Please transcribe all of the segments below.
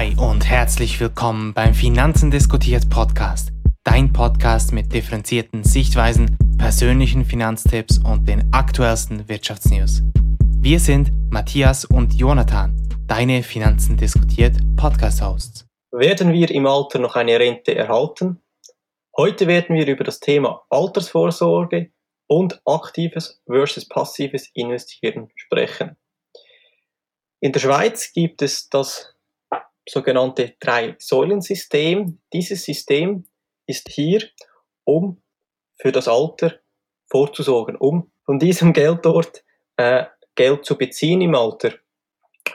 Hi und herzlich willkommen beim Finanzen diskutiert Podcast. Dein Podcast mit differenzierten Sichtweisen, persönlichen Finanztipps und den aktuellsten Wirtschaftsnews. Wir sind Matthias und Jonathan, deine Finanzen diskutiert Podcast-Hosts. Werden wir im Alter noch eine Rente erhalten? Heute werden wir über das Thema Altersvorsorge und aktives versus passives Investieren sprechen. In der Schweiz gibt es das sogenannte Drei-Säulen-System. Dieses System ist hier, um für das Alter vorzusorgen, um von diesem Geld dort äh, Geld zu beziehen im Alter.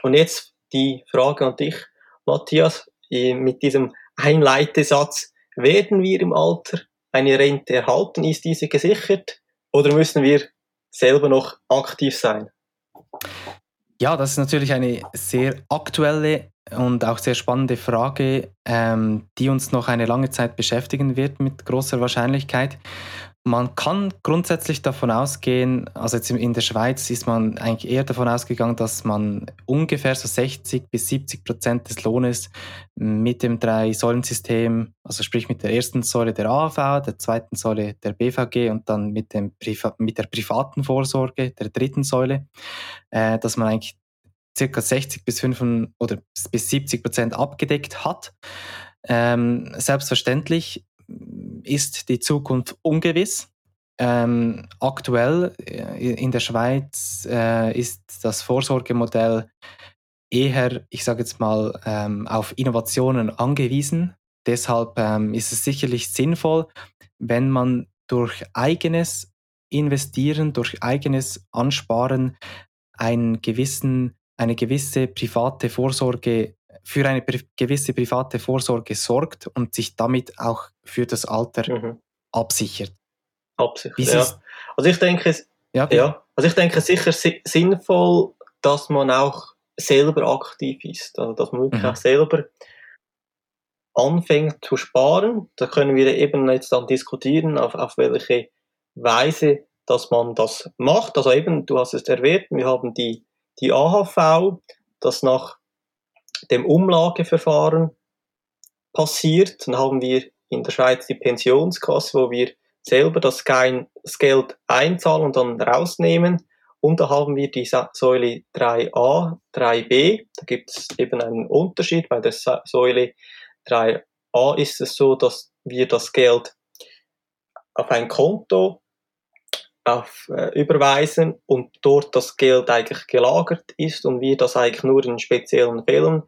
Und jetzt die Frage an dich, Matthias, mit diesem Einleitesatz, werden wir im Alter eine Rente erhalten? Ist diese gesichert? Oder müssen wir selber noch aktiv sein? Ja, das ist natürlich eine sehr aktuelle und auch sehr spannende Frage, ähm, die uns noch eine lange Zeit beschäftigen wird mit großer Wahrscheinlichkeit. Man kann grundsätzlich davon ausgehen, also jetzt in der Schweiz ist man eigentlich eher davon ausgegangen, dass man ungefähr so 60 bis 70 Prozent des Lohnes mit dem Drei-Säulen-System, also sprich mit der ersten Säule der AV, der zweiten Säule der BVG und dann mit, dem Priva mit der privaten Vorsorge, der dritten Säule, äh, dass man eigentlich circa 60 bis 5 oder bis 70 Prozent abgedeckt hat. Ähm, selbstverständlich ist die Zukunft ungewiss. Ähm, aktuell äh, in der Schweiz äh, ist das Vorsorgemodell eher, ich sage jetzt mal, ähm, auf Innovationen angewiesen. Deshalb ähm, ist es sicherlich sinnvoll, wenn man durch eigenes Investieren, durch eigenes Ansparen einen gewissen, eine gewisse private Vorsorge für eine gewisse private Vorsorge sorgt und sich damit auch für das Alter mhm. absichert. Absichert, ja. Also ich denke, ja, ja, also ich denke sicher sinnvoll, dass man auch selber aktiv ist, also dass man wirklich mhm. auch selber anfängt zu sparen. Da können wir eben jetzt dann diskutieren, auf, auf welche Weise, dass man das macht. Also eben, du hast es erwähnt, wir haben die, die AHV, das nach dem Umlageverfahren passiert. Dann haben wir in der Schweiz die Pensionskasse, wo wir selber das, Geld einzahlen und dann rausnehmen. Und da haben wir die Säule 3a, 3b. Da gibt es eben einen Unterschied. Bei der Säule 3a ist es so, dass wir das Geld auf ein Konto auf, äh, überweisen und dort das Geld eigentlich gelagert ist und wir das eigentlich nur in speziellen Fällen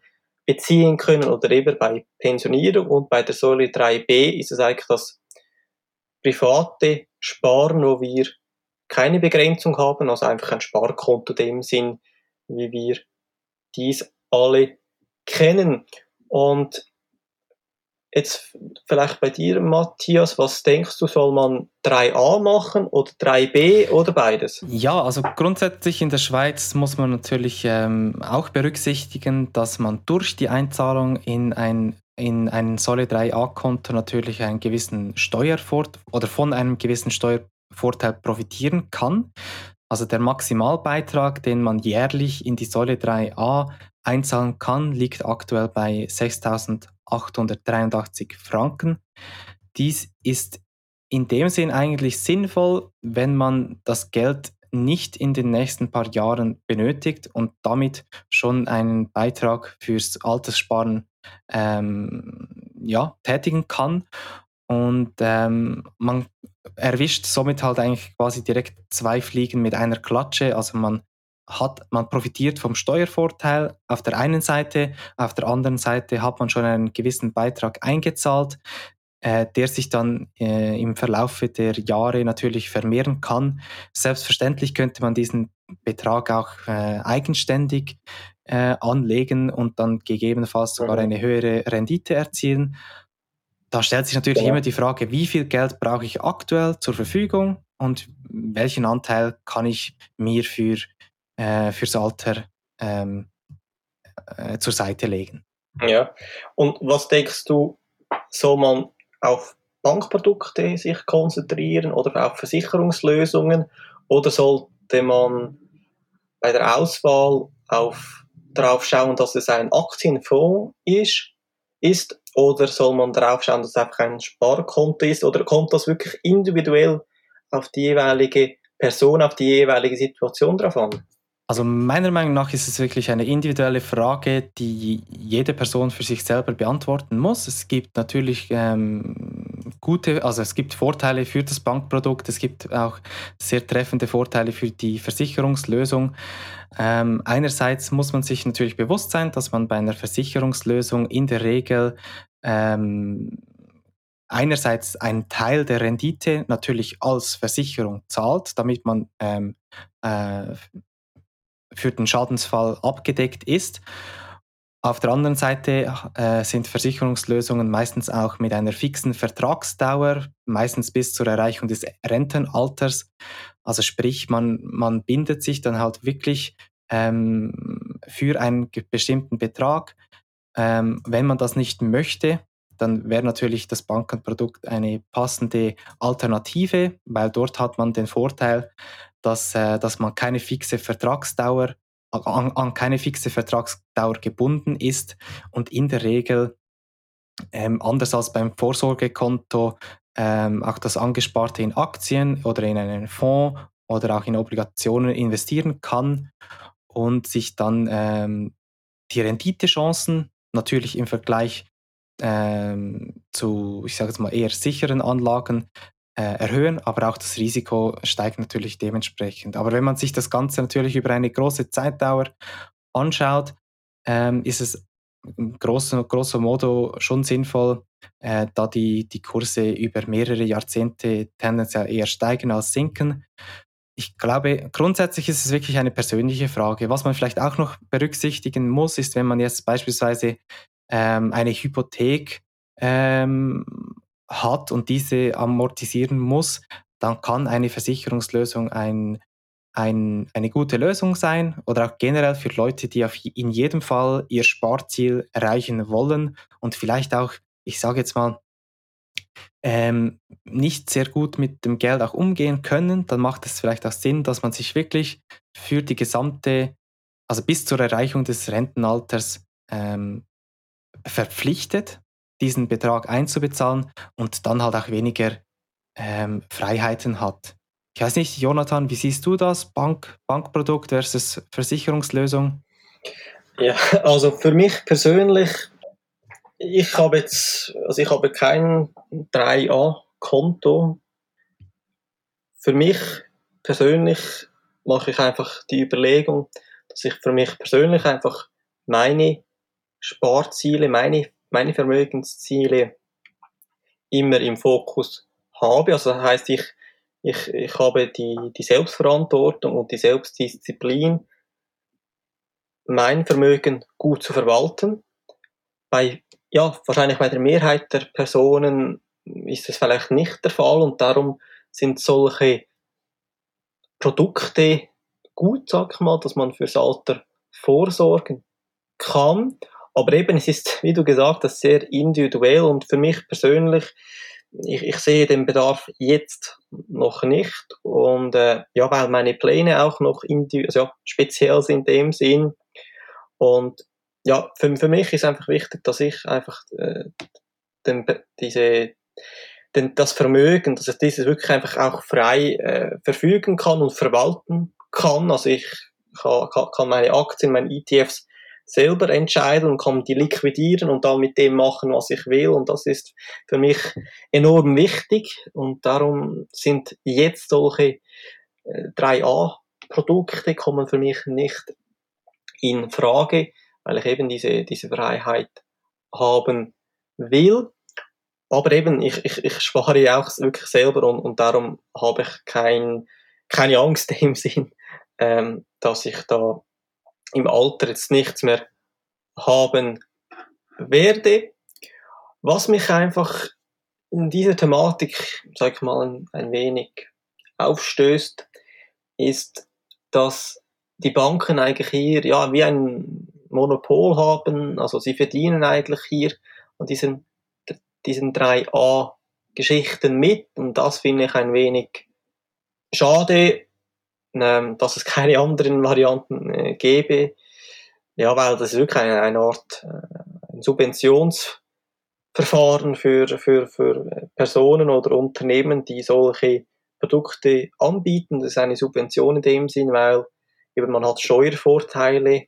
beziehen können oder eben bei Pensionierung und bei der Säule 3b ist es eigentlich das private Sparen, wo wir keine Begrenzung haben, also einfach ein Sparkonto dem Sinn, wie wir dies alle kennen. Und Jetzt vielleicht bei dir, Matthias, was denkst du, soll man 3a machen oder 3b oder beides? Ja, also grundsätzlich in der Schweiz muss man natürlich ähm, auch berücksichtigen, dass man durch die Einzahlung in ein in ein Säule 3a-Konto natürlich einen gewissen Steuervorteil oder von einem gewissen Steuervorteil profitieren kann. Also der Maximalbeitrag, den man jährlich in die Säule 3a einzahlen kann, liegt aktuell bei 6.883 Franken. Dies ist in dem Sinn eigentlich sinnvoll, wenn man das Geld nicht in den nächsten paar Jahren benötigt und damit schon einen Beitrag fürs Alterssparen ähm, ja, tätigen kann. Und ähm, man erwischt somit halt eigentlich quasi direkt zwei Fliegen mit einer Klatsche. Also man hat, man profitiert vom Steuervorteil auf der einen Seite, auf der anderen Seite hat man schon einen gewissen Beitrag eingezahlt, äh, der sich dann äh, im Verlaufe der Jahre natürlich vermehren kann. Selbstverständlich könnte man diesen Betrag auch äh, eigenständig äh, anlegen und dann gegebenenfalls sogar mhm. eine höhere Rendite erzielen. Da stellt sich natürlich ja. immer die Frage, wie viel Geld brauche ich aktuell zur Verfügung und welchen Anteil kann ich mir für äh, fürs Alter ähm, äh, zur Seite legen. Ja, und was denkst du, soll man auf Bankprodukte sich konzentrieren oder auf Versicherungslösungen oder sollte man bei der Auswahl auf darauf schauen, dass es ein Aktienfonds ist, ist oder soll man darauf schauen, dass es einfach ein Sparkonto ist oder kommt das wirklich individuell auf die jeweilige Person, auf die jeweilige Situation drauf an? Also meiner Meinung nach ist es wirklich eine individuelle Frage, die jede Person für sich selber beantworten muss. Es gibt natürlich ähm, gute, also es gibt Vorteile für das Bankprodukt, es gibt auch sehr treffende Vorteile für die Versicherungslösung. Ähm, einerseits muss man sich natürlich bewusst sein, dass man bei einer Versicherungslösung in der Regel ähm, einerseits einen Teil der Rendite natürlich als Versicherung zahlt, damit man ähm, äh, für den Schadensfall abgedeckt ist. Auf der anderen Seite äh, sind Versicherungslösungen meistens auch mit einer fixen Vertragsdauer, meistens bis zur Erreichung des Rentenalters. Also sprich, man, man bindet sich dann halt wirklich ähm, für einen bestimmten Betrag. Ähm, wenn man das nicht möchte, dann wäre natürlich das Bankenprodukt eine passende Alternative, weil dort hat man den Vorteil, dass, äh, dass man keine fixe Vertragsdauer an, an, keine fixe Vertragsdauer gebunden ist und in der Regel ähm, anders als beim Vorsorgekonto ähm, auch das Angesparte in Aktien oder in einen Fonds oder auch in Obligationen investieren kann und sich dann ähm, die Renditechancen natürlich im Vergleich ähm, zu, ich sage jetzt mal, eher sicheren Anlagen erhöhen, aber auch das Risiko steigt natürlich dementsprechend. Aber wenn man sich das Ganze natürlich über eine große Zeitdauer anschaut, ähm, ist es grosso, grosso modo schon sinnvoll, äh, da die, die Kurse über mehrere Jahrzehnte tendenziell eher steigen als sinken. Ich glaube, grundsätzlich ist es wirklich eine persönliche Frage. Was man vielleicht auch noch berücksichtigen muss, ist, wenn man jetzt beispielsweise ähm, eine Hypothek ähm, hat und diese amortisieren muss, dann kann eine Versicherungslösung ein, ein, eine gute Lösung sein oder auch generell für Leute, die auf in jedem Fall ihr Sparziel erreichen wollen und vielleicht auch, ich sage jetzt mal, ähm, nicht sehr gut mit dem Geld auch umgehen können, dann macht es vielleicht auch Sinn, dass man sich wirklich für die gesamte, also bis zur Erreichung des Rentenalters ähm, verpflichtet diesen Betrag einzubezahlen und dann halt auch weniger ähm, Freiheiten hat. Ich weiß nicht, Jonathan, wie siehst du das? Bank, Bankprodukt versus Versicherungslösung? Ja, also für mich persönlich, ich habe jetzt, also ich habe kein 3a-Konto. Für mich persönlich mache ich einfach die Überlegung, dass ich für mich persönlich einfach meine Sparziele, meine meine Vermögensziele immer im Fokus habe. Also das heißt, ich, ich, ich habe die, die Selbstverantwortung und die Selbstdisziplin, mein Vermögen gut zu verwalten. Bei, ja, wahrscheinlich bei der Mehrheit der Personen ist das vielleicht nicht der Fall und darum sind solche Produkte gut, sag ich mal, dass man fürs Alter vorsorgen kann aber eben, es ist, wie du gesagt hast, sehr individuell und für mich persönlich, ich, ich sehe den Bedarf jetzt noch nicht und äh, ja, weil meine Pläne auch noch also, ja, speziell sind in dem Sinn und ja, für, für mich ist einfach wichtig, dass ich einfach äh, den, diese, den, das Vermögen, dass ich dieses wirklich einfach auch frei äh, verfügen kann und verwalten kann. Also ich kann, kann meine Aktien, meine ETFs selber entscheiden und kann die liquidieren und dann mit dem machen, was ich will. Und das ist für mich enorm wichtig. Und darum sind jetzt solche äh, 3a-Produkte kommen für mich nicht in Frage, weil ich eben diese, diese Freiheit haben will. Aber eben, ich, ich, ich spare ja auch wirklich selber und, und darum habe ich kein, keine Angst im Sinn, ähm, dass ich da im Alter jetzt nichts mehr haben werde. Was mich einfach in dieser Thematik, sag ich mal, ein, ein wenig aufstößt, ist, dass die Banken eigentlich hier ja wie ein Monopol haben, also sie verdienen eigentlich hier an diesen, diesen 3a Geschichten mit. Und das finde ich ein wenig schade, dass es keine anderen Varianten äh, gäbe. ja, weil das ist wirklich eine, eine Art äh, ein Subventionsverfahren für, für, für Personen oder Unternehmen, die solche Produkte anbieten. Das ist eine Subvention in dem Sinn, weil eben man hat Steuervorteile,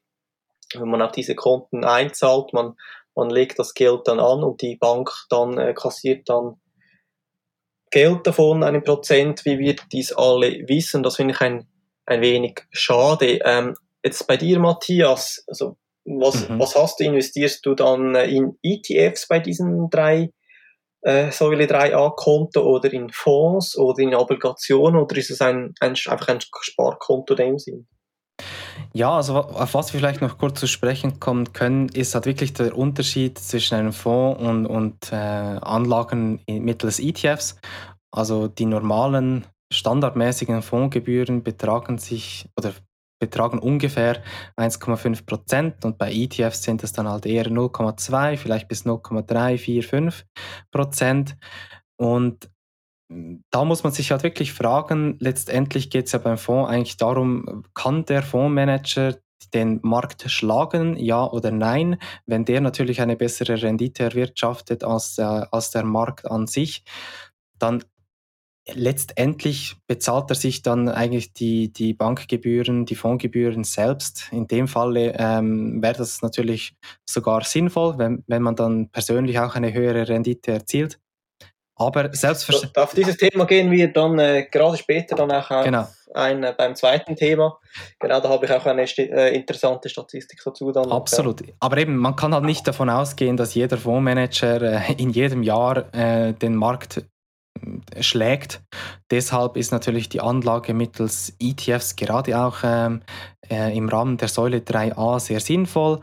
wenn man auf diese Konten einzahlt, man, man legt das Geld dann an und die Bank dann äh, kassiert dann Geld davon, einen Prozent, wie wir dies alle wissen. Das finde ich ein, ein wenig schade. Ähm, jetzt bei dir, Matthias, also was, mhm. was hast du? Investierst du dann äh, in ETFs bei diesen drei äh, Säule 3a-Konto oder in Fonds oder in Obligationen oder ist es ein, ein, einfach ein Sparkonto in dem Sinn? Ja, also auf was wir vielleicht noch kurz zu sprechen kommen können, ist halt wirklich der Unterschied zwischen einem Fonds und, und äh, Anlagen mittels ETFs. Also die normalen standardmäßigen Fondsgebühren betragen sich oder betragen ungefähr 1,5 Prozent und bei ETFs sind es dann halt eher 0,2, vielleicht bis 0,345 Prozent. Und da muss man sich halt wirklich fragen, letztendlich geht es ja beim Fonds eigentlich darum, kann der Fondsmanager den Markt schlagen, ja oder nein? Wenn der natürlich eine bessere Rendite erwirtschaftet als, äh, als der Markt an sich, dann letztendlich bezahlt er sich dann eigentlich die, die Bankgebühren, die Fondsgebühren selbst. In dem Falle ähm, wäre das natürlich sogar sinnvoll, wenn, wenn man dann persönlich auch eine höhere Rendite erzielt. Aber selbstverständlich. Auf dieses Thema gehen wir dann äh, gerade später dann auch auf genau. ein, äh, beim zweiten Thema. Genau, da habe ich auch eine äh, interessante Statistik dazu. Dann Absolut. Ja. Aber eben, man kann halt nicht davon ausgehen, dass jeder Fondsmanager äh, in jedem Jahr äh, den Markt schlägt. Deshalb ist natürlich die Anlage mittels ETFs gerade auch ähm, im Rahmen der Säule 3a sehr sinnvoll.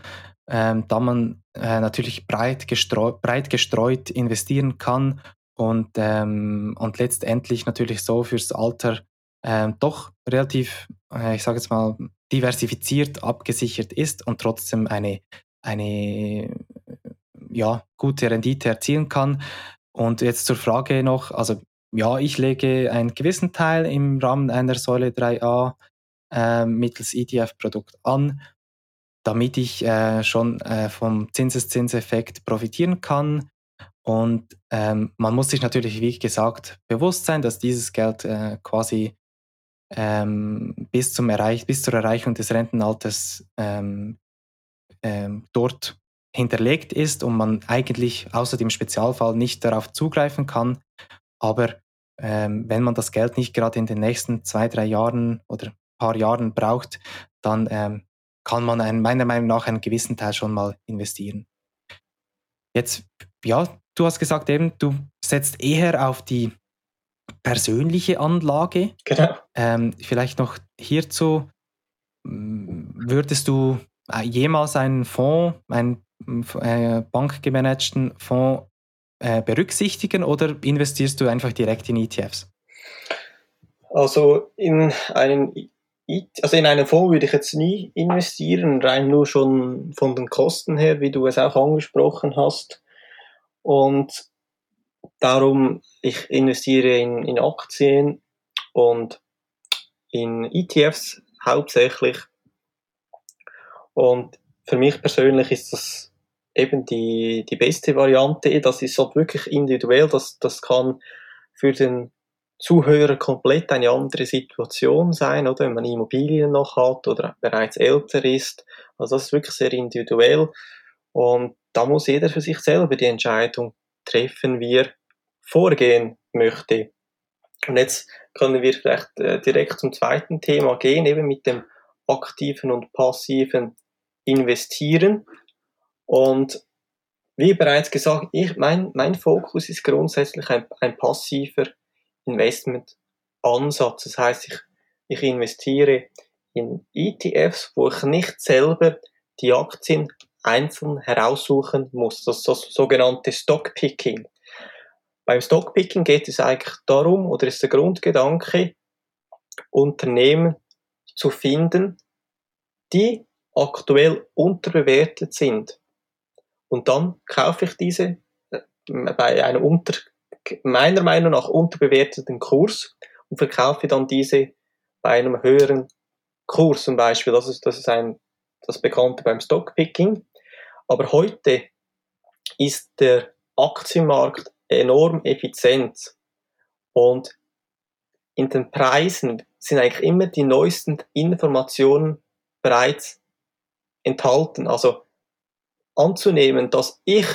Ähm, da man äh, natürlich breit, gestreu breit gestreut investieren kann und, ähm, und letztendlich natürlich so fürs Alter ähm, doch relativ, äh, ich sage jetzt mal, diversifiziert abgesichert ist und trotzdem eine, eine ja, gute Rendite erzielen kann. Und jetzt zur Frage noch, also ja, ich lege einen gewissen Teil im Rahmen einer Säule 3a äh, mittels ETF-Produkt an, damit ich äh, schon äh, vom Zinseszinseffekt profitieren kann. Und ähm, man muss sich natürlich, wie gesagt, bewusst sein, dass dieses Geld äh, quasi ähm, bis, zum Erreich, bis zur Erreichung des Rentenalters ähm, ähm, dort hinterlegt ist und man eigentlich außer dem Spezialfall nicht darauf zugreifen kann. Aber ähm, wenn man das Geld nicht gerade in den nächsten zwei, drei Jahren oder paar Jahren braucht, dann ähm, kann man einen, meiner Meinung nach einen gewissen Teil schon mal investieren. Jetzt, ja, Du hast gesagt eben, du setzt eher auf die persönliche Anlage. Genau. Ähm, vielleicht noch hierzu, würdest du äh, jemals einen Fonds, einen äh, bankgemanagten Fonds äh, berücksichtigen oder investierst du einfach direkt in ETFs? Also in einen also in einen Fonds würde ich jetzt nie investieren, rein nur schon von den Kosten her, wie du es auch angesprochen hast. Und darum, ich investiere in, in Aktien und in ETFs hauptsächlich. Und für mich persönlich ist das eben die, die beste Variante. Das ist halt wirklich individuell. Das, das kann für den Zuhörer komplett eine andere Situation sein, oder wenn man Immobilien noch hat oder bereits älter ist. Also das ist wirklich sehr individuell. Und da muss jeder für sich selber die Entscheidung treffen, wie er vorgehen möchte. Und jetzt können wir vielleicht äh, direkt zum zweiten Thema gehen, eben mit dem aktiven und passiven Investieren. Und wie bereits gesagt, ich, mein, mein Fokus ist grundsätzlich ein, ein passiver Investmentansatz. Das heißt, ich, ich investiere in ETFs, wo ich nicht selber die Aktien einzeln heraussuchen muss. Das ist das sogenannte Stockpicking. Beim Stockpicking geht es eigentlich darum, oder ist der Grundgedanke, Unternehmen zu finden, die aktuell unterbewertet sind. Und dann kaufe ich diese äh, bei einem unter, meiner Meinung nach unterbewerteten Kurs und verkaufe dann diese bei einem höheren Kurs zum Beispiel. Das ist, das ist ein das Bekannte beim Stockpicking. Aber heute ist der Aktienmarkt enorm effizient und in den Preisen sind eigentlich immer die neuesten Informationen bereits enthalten. Also anzunehmen, dass ich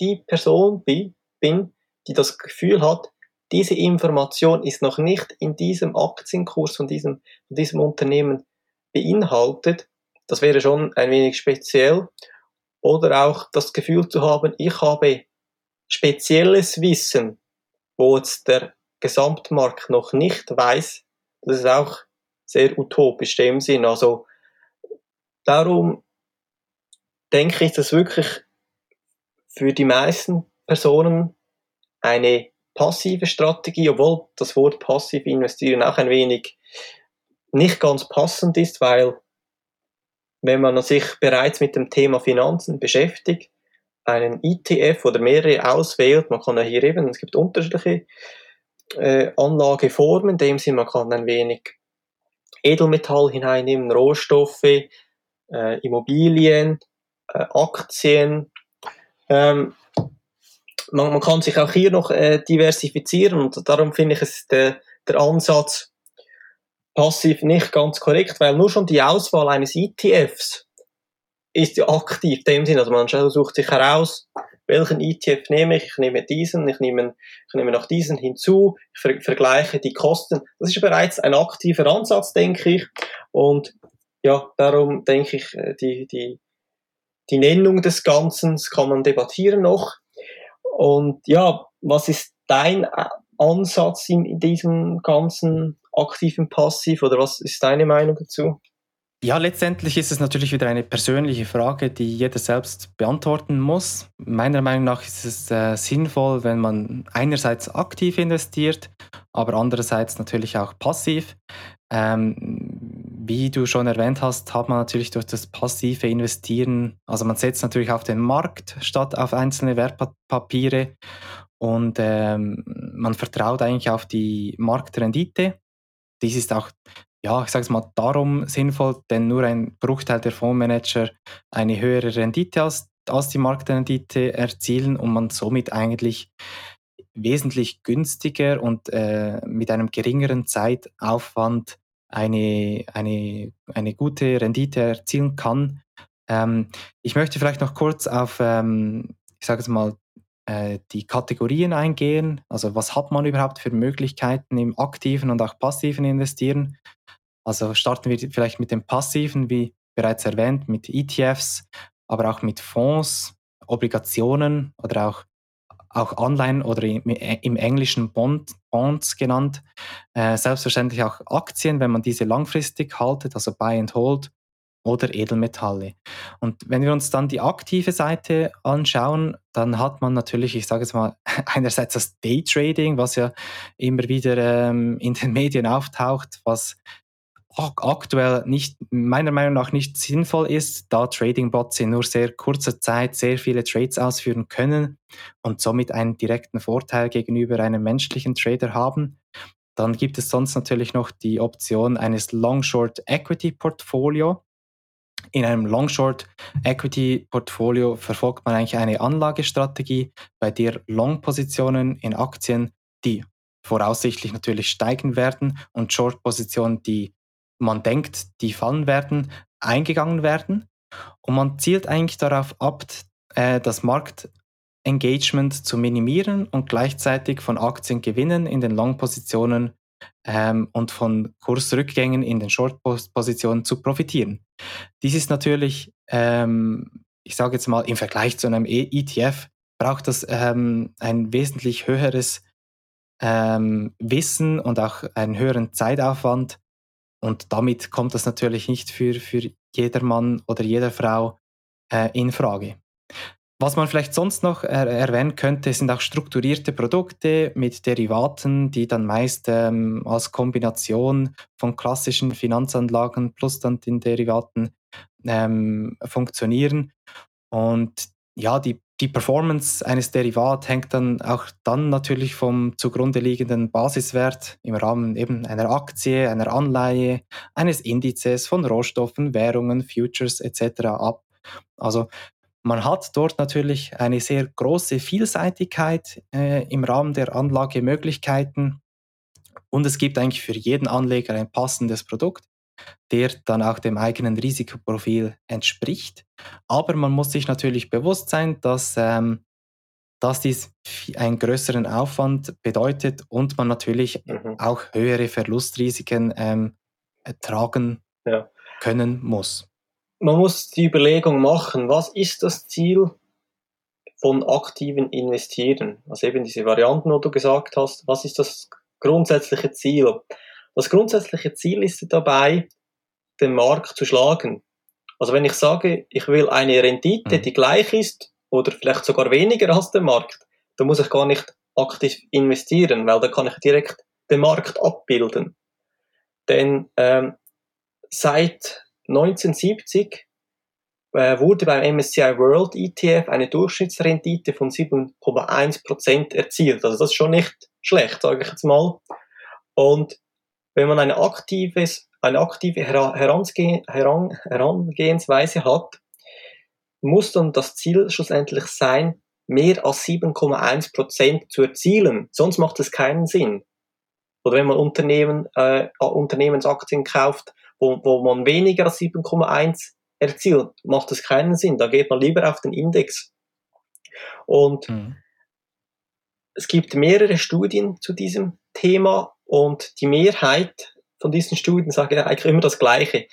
die Person bin, die das Gefühl hat, diese Information ist noch nicht in diesem Aktienkurs von diesem, von diesem Unternehmen beinhaltet, das wäre schon ein wenig speziell. Oder auch das Gefühl zu haben, ich habe spezielles Wissen, wo jetzt der Gesamtmarkt noch nicht weiß, das ist auch sehr utopisch in dem Sinn. Also darum denke ich, dass wirklich für die meisten Personen eine passive Strategie, obwohl das Wort passiv investieren auch ein wenig nicht ganz passend ist, weil wenn man sich bereits mit dem Thema Finanzen beschäftigt, einen ETF oder mehrere auswählt, man kann ja hier eben, es gibt unterschiedliche äh, Anlageformen, in dem Sinne, man kann ein wenig Edelmetall hineinnehmen, Rohstoffe, äh, Immobilien, äh, Aktien. Ähm, man, man, kann sich auch hier noch äh, diversifizieren und darum finde ich es der, der Ansatz passiv nicht ganz korrekt, weil nur schon die Auswahl eines ETFs ist ja aktiv in dem Sinne. Also man sucht sich heraus, welchen ETF nehme ich, ich nehme diesen, ich nehme, ich nehme noch diesen hinzu, ich ver vergleiche die Kosten. Das ist bereits ein aktiver Ansatz, denke ich. Und ja, darum denke ich, äh, die, die, die Nennung des Ganzen kann man debattieren noch. Und ja, was ist dein äh, Ansatz in, diesem ganzen aktiven Passiv oder was ist deine Meinung dazu? Ja, letztendlich ist es natürlich wieder eine persönliche Frage, die jeder selbst beantworten muss. Meiner Meinung nach ist es äh, sinnvoll, wenn man einerseits aktiv investiert, aber andererseits natürlich auch passiv. Ähm, wie du schon erwähnt hast, hat man natürlich durch das passive Investieren, also man setzt natürlich auf den Markt statt auf einzelne Wertpapiere und ähm, man vertraut eigentlich auf die Marktrendite. Dies ist auch ja, ich sage es mal darum sinnvoll, denn nur ein Bruchteil der Fondsmanager eine höhere Rendite als, als die Marktrendite erzielen und man somit eigentlich wesentlich günstiger und äh, mit einem geringeren Zeitaufwand eine, eine, eine gute Rendite erzielen kann. Ähm, ich möchte vielleicht noch kurz auf, ähm, ich sage es mal, äh, die Kategorien eingehen. Also was hat man überhaupt für Möglichkeiten im aktiven und auch passiven Investieren? Also starten wir vielleicht mit dem passiven, wie bereits erwähnt, mit ETFs, aber auch mit Fonds, Obligationen oder auch, auch Online oder im, im Englischen Bond, Bonds genannt. Äh, selbstverständlich auch Aktien, wenn man diese langfristig haltet, also Buy and Hold oder Edelmetalle. Und wenn wir uns dann die aktive Seite anschauen, dann hat man natürlich, ich sage jetzt mal, einerseits das Daytrading, was ja immer wieder ähm, in den Medien auftaucht, was aktuell nicht, meiner Meinung nach nicht sinnvoll ist, da Trading-Bots in nur sehr kurzer Zeit sehr viele Trades ausführen können und somit einen direkten Vorteil gegenüber einem menschlichen Trader haben. Dann gibt es sonst natürlich noch die Option eines Long-Short Equity Portfolio. In einem Long-Short Equity Portfolio verfolgt man eigentlich eine Anlagestrategie, bei der Long-Positionen in Aktien, die voraussichtlich natürlich steigen werden und Short-Positionen, die man denkt, die fallen werden, eingegangen werden. Und man zielt eigentlich darauf ab, äh, das Marktengagement zu minimieren und gleichzeitig von Aktiengewinnen in den Long-Positionen ähm, und von Kursrückgängen in den Short-Positionen zu profitieren. Dies ist natürlich, ähm, ich sage jetzt mal, im Vergleich zu einem ETF braucht das ähm, ein wesentlich höheres Wissen und auch einen höheren Zeitaufwand, und damit kommt das natürlich nicht für, für jedermann oder jede Frau äh, in Frage. Was man vielleicht sonst noch er erwähnen könnte, sind auch strukturierte Produkte mit Derivaten, die dann meist ähm, als Kombination von klassischen Finanzanlagen plus dann den Derivaten ähm, funktionieren. Und ja, die die Performance eines Derivats hängt dann auch dann natürlich vom zugrunde liegenden Basiswert im Rahmen eben einer Aktie, einer Anleihe, eines Indizes von Rohstoffen, Währungen, Futures etc. ab. Also man hat dort natürlich eine sehr große Vielseitigkeit äh, im Rahmen der Anlagemöglichkeiten und es gibt eigentlich für jeden Anleger ein passendes Produkt der dann auch dem eigenen Risikoprofil entspricht. Aber man muss sich natürlich bewusst sein, dass, ähm, dass dies einen größeren Aufwand bedeutet und man natürlich mhm. auch höhere Verlustrisiken ähm, tragen ja. können muss. Man muss die Überlegung machen, was ist das Ziel von aktiven Investieren? Also eben diese Varianten, die du gesagt hast, was ist das grundsätzliche Ziel? Das grundsätzliche Ziel ist dabei, den Markt zu schlagen. Also wenn ich sage, ich will eine Rendite, mhm. die gleich ist oder vielleicht sogar weniger als der Markt, dann muss ich gar nicht aktiv investieren, weil da kann ich direkt den Markt abbilden. Denn ähm, seit 1970 äh, wurde beim MSCI World ETF eine Durchschnittsrendite von 7,1% erzielt. Also das ist schon nicht schlecht, sage ich jetzt mal. Und wenn man ein aktives eine aktive Herangehensweise hat, muss dann das Ziel schlussendlich sein, mehr als 7,1 Prozent zu erzielen. Sonst macht es keinen Sinn. Oder wenn man Unternehmen, äh, Unternehmensaktien kauft, wo, wo man weniger als 7,1 erzielt, macht es keinen Sinn. Da geht man lieber auf den Index. Und mhm. es gibt mehrere Studien zu diesem Thema und die Mehrheit von diesen Studien sagen eigentlich immer das Gleiche.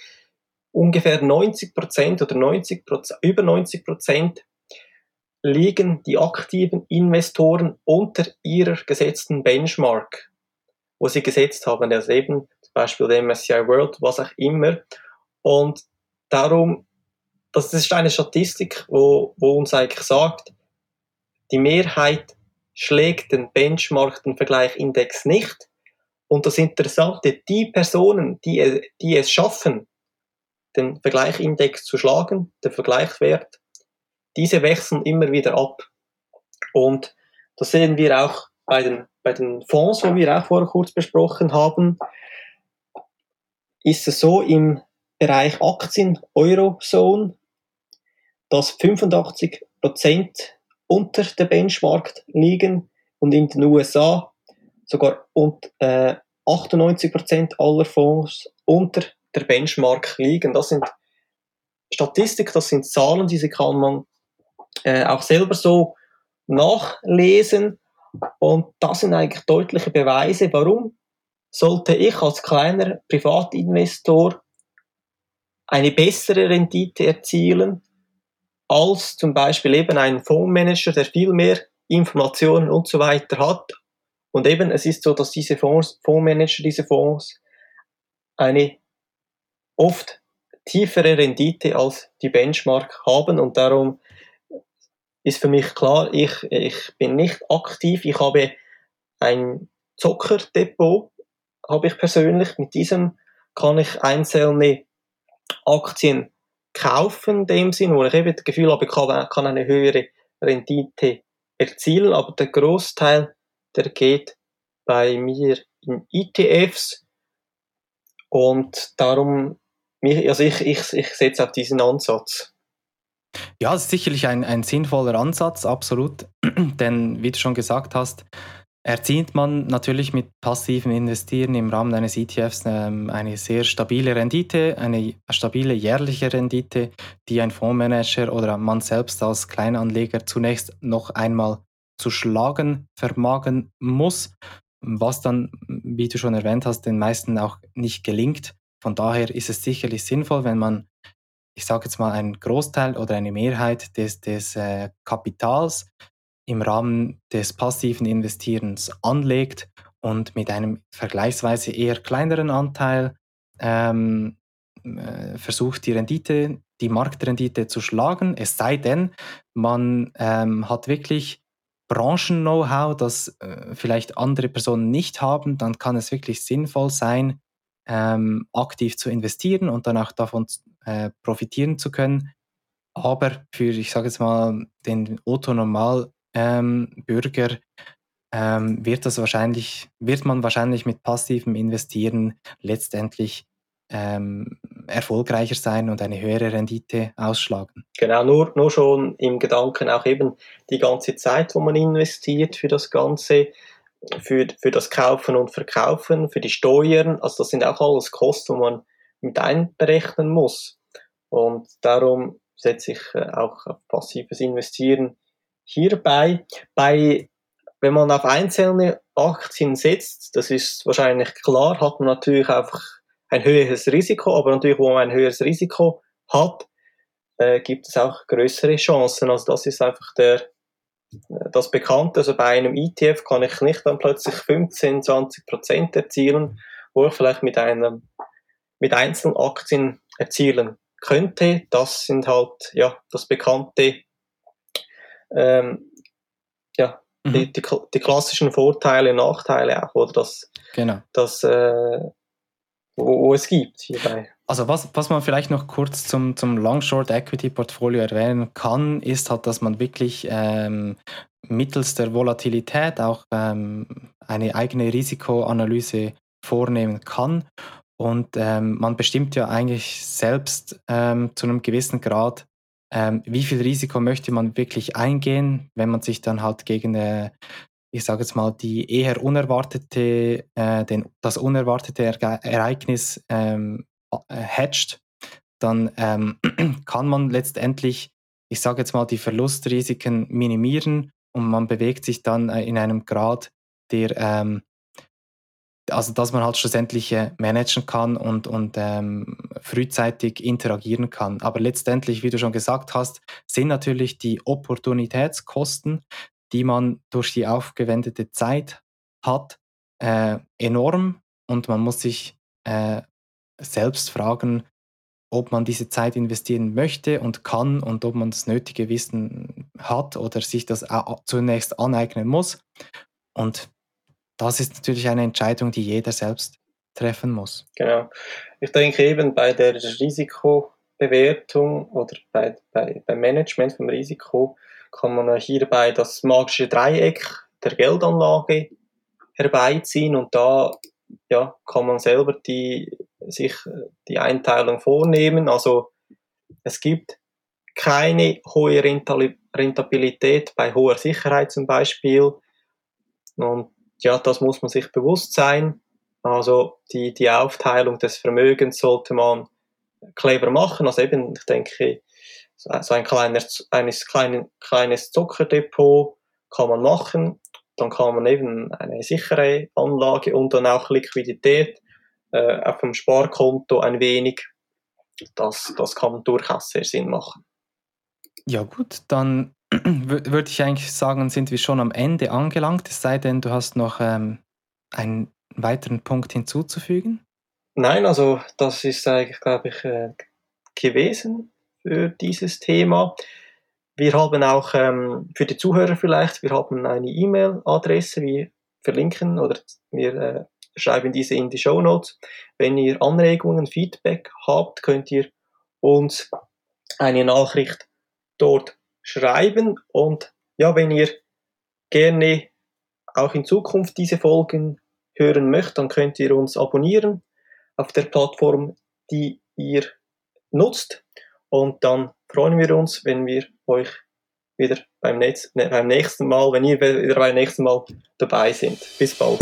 Ungefähr 90 Prozent oder 90 über 90 Prozent liegen die aktiven Investoren unter ihrer gesetzten Benchmark, wo sie gesetzt haben, also eben zum Beispiel der MSCI World, was auch immer. Und darum, das ist eine Statistik, wo, wo uns eigentlich sagt, die Mehrheit schlägt den Benchmark, den Vergleichindex nicht, und das Interessante, die Personen, die, die es schaffen, den Vergleichindex zu schlagen, den Vergleichswert, diese wechseln immer wieder ab. Und das sehen wir auch bei den, bei den Fonds, wo wir auch vorher kurz besprochen haben, ist es so im Bereich Aktien Eurozone, dass 85% unter der Benchmark liegen und in den USA sogar und, äh, 98% aller Fonds unter der Benchmark liegen. Das sind Statistik, das sind Zahlen, diese kann man äh, auch selber so nachlesen. Und das sind eigentlich deutliche Beweise, warum sollte ich als kleiner Privatinvestor eine bessere Rendite erzielen als zum Beispiel eben ein Fondsmanager, der viel mehr Informationen und so weiter hat und eben, es ist so, dass diese Fonds, Fondsmanager, diese Fonds eine oft tiefere Rendite als die Benchmark haben und darum ist für mich klar, ich, ich bin nicht aktiv, ich habe ein Zockerdepot, habe ich persönlich, mit diesem kann ich einzelne Aktien kaufen, in dem Sinn, wo ich eben das Gefühl habe, ich kann, eine höhere Rendite erzielen, aber der Großteil der geht bei mir in ETFs und darum, also ich, ich, ich setze auf diesen Ansatz. Ja, es ist sicherlich ein, ein sinnvoller Ansatz, absolut. Denn wie du schon gesagt hast, erzielt man natürlich mit passiven Investieren im Rahmen eines ETFs ähm, eine sehr stabile Rendite, eine stabile jährliche Rendite, die ein Fondsmanager oder man selbst als Kleinanleger zunächst noch einmal zu schlagen vermagen muss, was dann, wie du schon erwähnt hast, den meisten auch nicht gelingt. Von daher ist es sicherlich sinnvoll, wenn man, ich sage jetzt mal, einen Großteil oder eine Mehrheit des, des äh, Kapitals im Rahmen des passiven Investierens anlegt und mit einem vergleichsweise eher kleineren Anteil ähm, äh, versucht, die Rendite, die Marktrendite zu schlagen. Es sei denn, man ähm, hat wirklich Branchen-Know-how, das äh, vielleicht andere Personen nicht haben, dann kann es wirklich sinnvoll sein, ähm, aktiv zu investieren und dann auch davon äh, profitieren zu können. Aber für, ich sage jetzt mal, den Otto-Normal-Bürger ähm, ähm, wird wird man wahrscheinlich mit passivem Investieren letztendlich ähm, erfolgreicher sein und eine höhere Rendite ausschlagen. Genau, nur, nur schon im Gedanken auch eben die ganze Zeit, wo man investiert für das Ganze, für, für das Kaufen und Verkaufen, für die Steuern. Also das sind auch alles Kosten, die man mit einberechnen muss. Und darum setze ich äh, auch auf passives Investieren hierbei. Bei wenn man auf einzelne Aktien setzt, das ist wahrscheinlich klar, hat man natürlich einfach ein höheres Risiko, aber natürlich, wo man ein höheres Risiko hat, äh, gibt es auch größere Chancen. Also das ist einfach der, äh, das Bekannte. Also bei einem ETF kann ich nicht dann plötzlich 15, 20 Prozent erzielen, wo ich vielleicht mit einem, mit einzelnen Aktien erzielen könnte. Das sind halt, ja, das bekannte, ähm, ja, mhm. die, die, die, klassischen Vorteile, Nachteile auch, oder das, genau. das äh, wo, wo, es gibt hierbei. Also was, was man vielleicht noch kurz zum, zum Long-Short-Equity-Portfolio erwähnen kann, ist halt, dass man wirklich ähm, mittels der Volatilität auch ähm, eine eigene Risikoanalyse vornehmen kann. Und ähm, man bestimmt ja eigentlich selbst ähm, zu einem gewissen Grad, ähm, wie viel Risiko möchte man wirklich eingehen, wenn man sich dann halt gegen, äh, ich sage jetzt mal, die eher unerwartete, äh, den, das unerwartete Ereignis ähm, äh, hedgt, dann ähm, kann man letztendlich, ich sage jetzt mal, die Verlustrisiken minimieren und man bewegt sich dann äh, in einem Grad, der ähm, also dass man halt schlussendlich äh, managen kann und, und ähm, frühzeitig interagieren kann. Aber letztendlich, wie du schon gesagt hast, sind natürlich die Opportunitätskosten, die man durch die aufgewendete Zeit hat, äh, enorm und man muss sich äh, selbst fragen, ob man diese Zeit investieren möchte und kann und ob man das nötige Wissen hat oder sich das zunächst aneignen muss. Und das ist natürlich eine Entscheidung, die jeder selbst treffen muss. Genau. Ich denke eben bei der Risikobewertung oder bei, bei, beim Management vom Risiko kann man hierbei das magische Dreieck der Geldanlage herbeiziehen und da ja, kann man selber die, sich die Einteilung vornehmen. Also es gibt keine hohe Rentabilität bei hoher Sicherheit zum Beispiel. Und ja, das muss man sich bewusst sein. Also die, die Aufteilung des Vermögens sollte man clever machen. Also eben, ich denke, so ein kleines, eines kleinen, kleines Zuckerdepot kann man machen. Dann kann man eben eine sichere Anlage und dann auch Liquidität äh, auf dem Sparkonto ein wenig. Das, das kann durchaus sehr Sinn machen. Ja gut, dann würde ich eigentlich sagen, sind wir schon am Ende angelangt, es sei denn, du hast noch ähm, einen weiteren Punkt hinzuzufügen. Nein, also das ist eigentlich, glaube ich, äh, gewesen für dieses Thema. Wir haben auch ähm, für die Zuhörer vielleicht, wir haben eine E-Mail-Adresse, wir verlinken oder wir äh, schreiben diese in die Show Notes. Wenn ihr Anregungen, Feedback habt, könnt ihr uns eine Nachricht dort schreiben. Und ja, wenn ihr gerne auch in Zukunft diese Folgen hören möchtet, dann könnt ihr uns abonnieren auf der Plattform, die ihr nutzt. Und dann freuen wir uns, wenn wir euch wieder beim, nächsten, beim nächsten Mal, wenn ihr wieder beim nächsten Mal dabei sind. Bis bald.